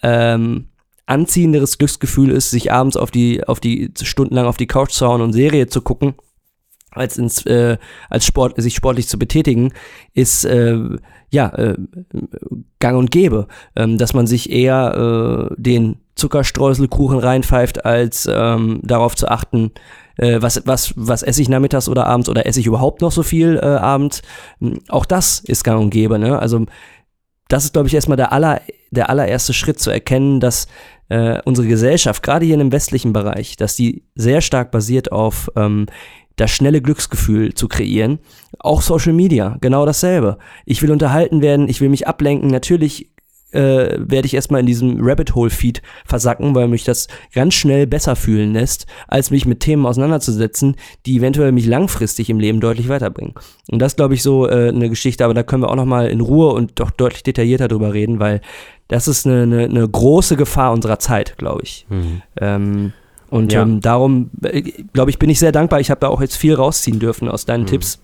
ähm, anziehenderes Glücksgefühl ist, sich abends auf die, auf die stundenlang auf die Couch zu hauen und Serie zu gucken, als ins äh, als Sport sich sportlich zu betätigen, ist äh, ja äh, Gang und Gäbe, ähm, dass man sich eher äh, den Zuckerstreuselkuchen reinpfeift, als ähm, darauf zu achten, äh, was was was esse ich nachmittags oder abends oder esse ich überhaupt noch so viel äh, abends. Auch das ist Gang und Gäbe, ne? Also das ist, glaube ich, erstmal der, aller, der allererste Schritt zu erkennen, dass äh, unsere Gesellschaft, gerade hier in dem westlichen Bereich, dass die sehr stark basiert auf ähm, das schnelle Glücksgefühl zu kreieren. Auch Social Media, genau dasselbe. Ich will unterhalten werden, ich will mich ablenken. Natürlich äh, werde ich erstmal in diesem Rabbit Hole Feed versacken, weil mich das ganz schnell besser fühlen lässt, als mich mit Themen auseinanderzusetzen, die eventuell mich langfristig im Leben deutlich weiterbringen. Und das glaube ich so äh, eine Geschichte, aber da können wir auch noch mal in Ruhe und doch deutlich detaillierter drüber reden, weil das ist eine, eine, eine große Gefahr unserer Zeit, glaube ich. Mhm. Ähm, und Ja. ähm, darum, äh, glaube ich, bin ich sehr dankbar. Ich habe da auch jetzt viel rausziehen dürfen aus deinen Mhm. Tipps.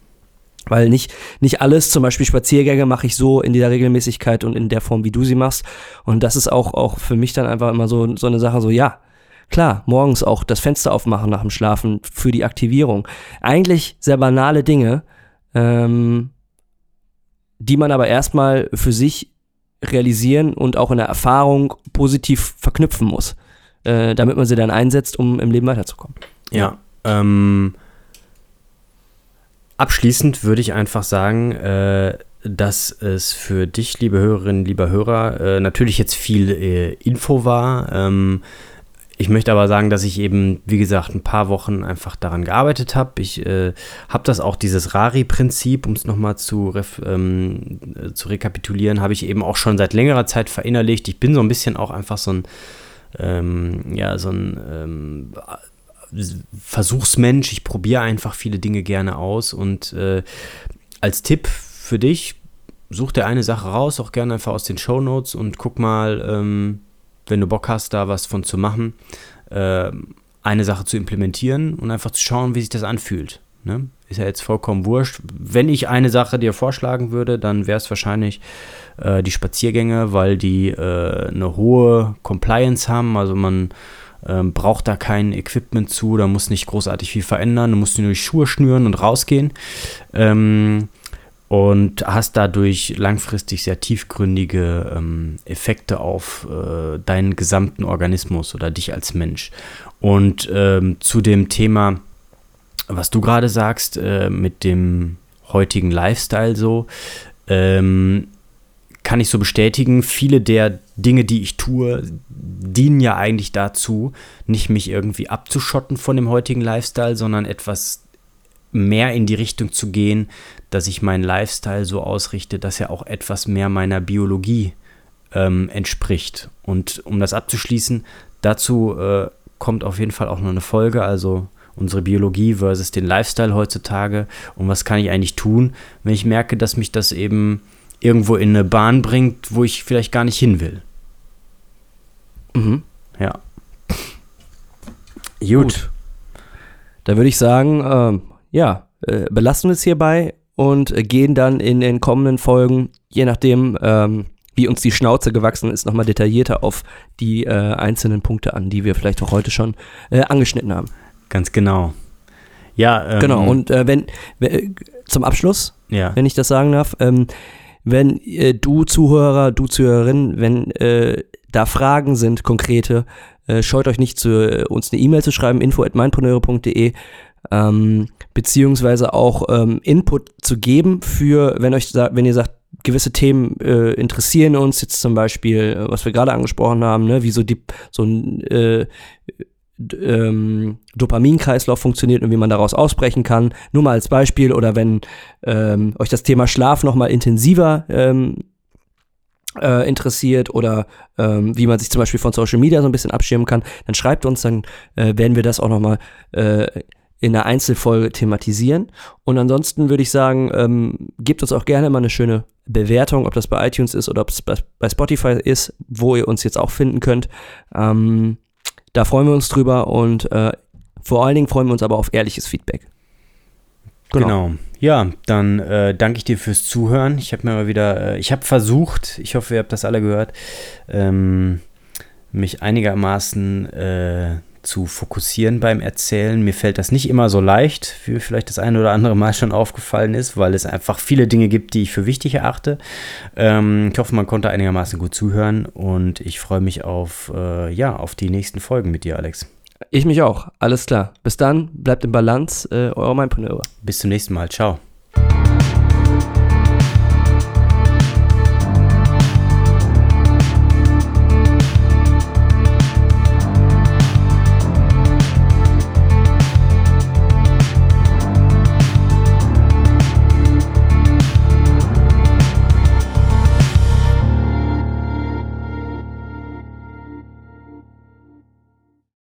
Weil nicht, nicht alles, zum Beispiel Spaziergänge, mache ich so in dieser Regelmäßigkeit und in der Form, wie du sie machst. Und das ist auch, auch für mich dann einfach immer so, so eine Sache, so ja, klar, morgens auch das Fenster aufmachen nach dem Schlafen für die Aktivierung. Eigentlich sehr banale Dinge, ähm, die man aber erstmal für sich realisieren und auch in der Erfahrung positiv verknüpfen muss, äh, damit man sie dann einsetzt, um im Leben weiterzukommen. Ja. Ähm, abschließend würde ich einfach sagen, äh, dass es für dich, liebe Hörerinnen, lieber Hörer, äh, natürlich jetzt viel äh, Info war. Ähm, ich möchte aber sagen, dass ich eben, wie gesagt, ein paar Wochen einfach daran gearbeitet habe. Ich äh, habe das auch, dieses Rari-Prinzip, um es nochmal zu, ähm, äh, zu rekapitulieren, habe ich eben auch schon seit längerer Zeit verinnerlicht. Ich bin so ein bisschen auch einfach so ein, ähm, ja, so ein ähm, Versuchsmensch. Ich probiere einfach viele Dinge gerne aus und äh, als Tipp für dich, such dir eine Sache raus, auch gerne einfach aus den Show Notes und guck mal, ähm, wenn du Bock hast, da was von zu machen, äh, eine Sache zu implementieren und einfach zu schauen, wie sich das anfühlt. Ne? Ist ja jetzt vollkommen wurscht. Wenn ich eine Sache dir vorschlagen würde, dann wäre es wahrscheinlich äh, die Spaziergänge, weil die äh, eine hohe Compliance haben. Also man ähm, braucht da kein Equipment zu, da muss nicht großartig viel verändern, du musst nur die Schuhe schnüren und rausgehen. Ähm, und hast dadurch langfristig sehr tiefgründige ähm, Effekte auf äh, deinen gesamten Organismus oder dich als Mensch. Und ähm, zu dem Thema, was du gerade sagst, äh, mit dem heutigen Lifestyle so, ähm, kann ich so bestätigen, viele der Dinge, die ich tue, dienen ja eigentlich dazu, nicht mich irgendwie abzuschotten von dem heutigen Lifestyle, sondern etwas mehr in die Richtung zu gehen, dass ich meinen Lifestyle so ausrichte, dass er auch etwas mehr meiner Biologie ähm, entspricht. Und um das abzuschließen, dazu äh, kommt auf jeden Fall auch noch eine Folge, also unsere Biologie versus den Lifestyle heutzutage und was kann ich eigentlich tun, wenn ich merke, dass mich das eben irgendwo in eine Bahn bringt, wo ich vielleicht gar nicht hin will. Mhm. Ja. Gut. da würde ich sagen, ähm, ja, äh, belassen wir es hierbei und äh, gehen dann in den kommenden Folgen, je nachdem, ähm, wie uns die Schnauze gewachsen ist, nochmal detaillierter auf die äh, einzelnen Punkte an, die wir vielleicht auch heute schon äh, angeschnitten haben. Ganz genau. Ja, ähm, Genau, und äh, wenn, wenn zum Abschluss, ja. wenn ich das sagen darf, ähm, wenn äh, du Zuhörer, du Zuhörerin, wenn äh, da Fragen sind, konkrete, äh, scheut euch nicht, zu, äh, uns eine E-Mail zu schreiben, info at meinpreneure.de, ähm, beziehungsweise auch ähm, Input zu geben für, wenn euch, wenn ihr sagt, gewisse Themen äh, interessieren uns, jetzt zum Beispiel, äh, was wir gerade angesprochen haben, ne, wie so, die, so ein äh, ähm, Dopaminkreislauf funktioniert und wie man daraus ausbrechen kann. Nur mal als Beispiel oder wenn ähm, euch das Thema Schlaf noch mal intensiver ähm, äh, interessiert oder ähm, wie man sich zum Beispiel von Social Media so ein bisschen abschirmen kann, dann schreibt uns, dann äh, werden wir das auch noch mal äh, in einer Einzelfolge thematisieren. Und ansonsten würde ich sagen, ähm, gebt uns auch gerne mal eine schöne Bewertung, ob das bei iTunes ist oder ob es bei, bei Spotify ist, wo ihr uns jetzt auch finden könnt. Ähm, da freuen wir uns drüber und äh, vor allen Dingen freuen wir uns aber auf ehrliches Feedback. Genau. Ja, dann äh, danke ich dir fürs Zuhören. Ich habe mir mal wieder, äh, ich habe versucht, ich hoffe, ihr habt das alle gehört, ähm, mich einigermaßen äh, zu fokussieren beim Erzählen. Mir fällt das nicht immer so leicht, wie vielleicht das eine oder andere Mal schon aufgefallen ist, weil es einfach viele Dinge gibt, die ich für wichtig erachte. Ähm, ich hoffe, man konnte einigermaßen gut zuhören und ich freue mich auf, äh, ja, auf die nächsten Folgen mit dir, Alex. Ich mich auch. Alles klar. Bis dann. Bleibt im Balance. Äh, euer Mindpreneure. Bis zum nächsten Mal. Ciao.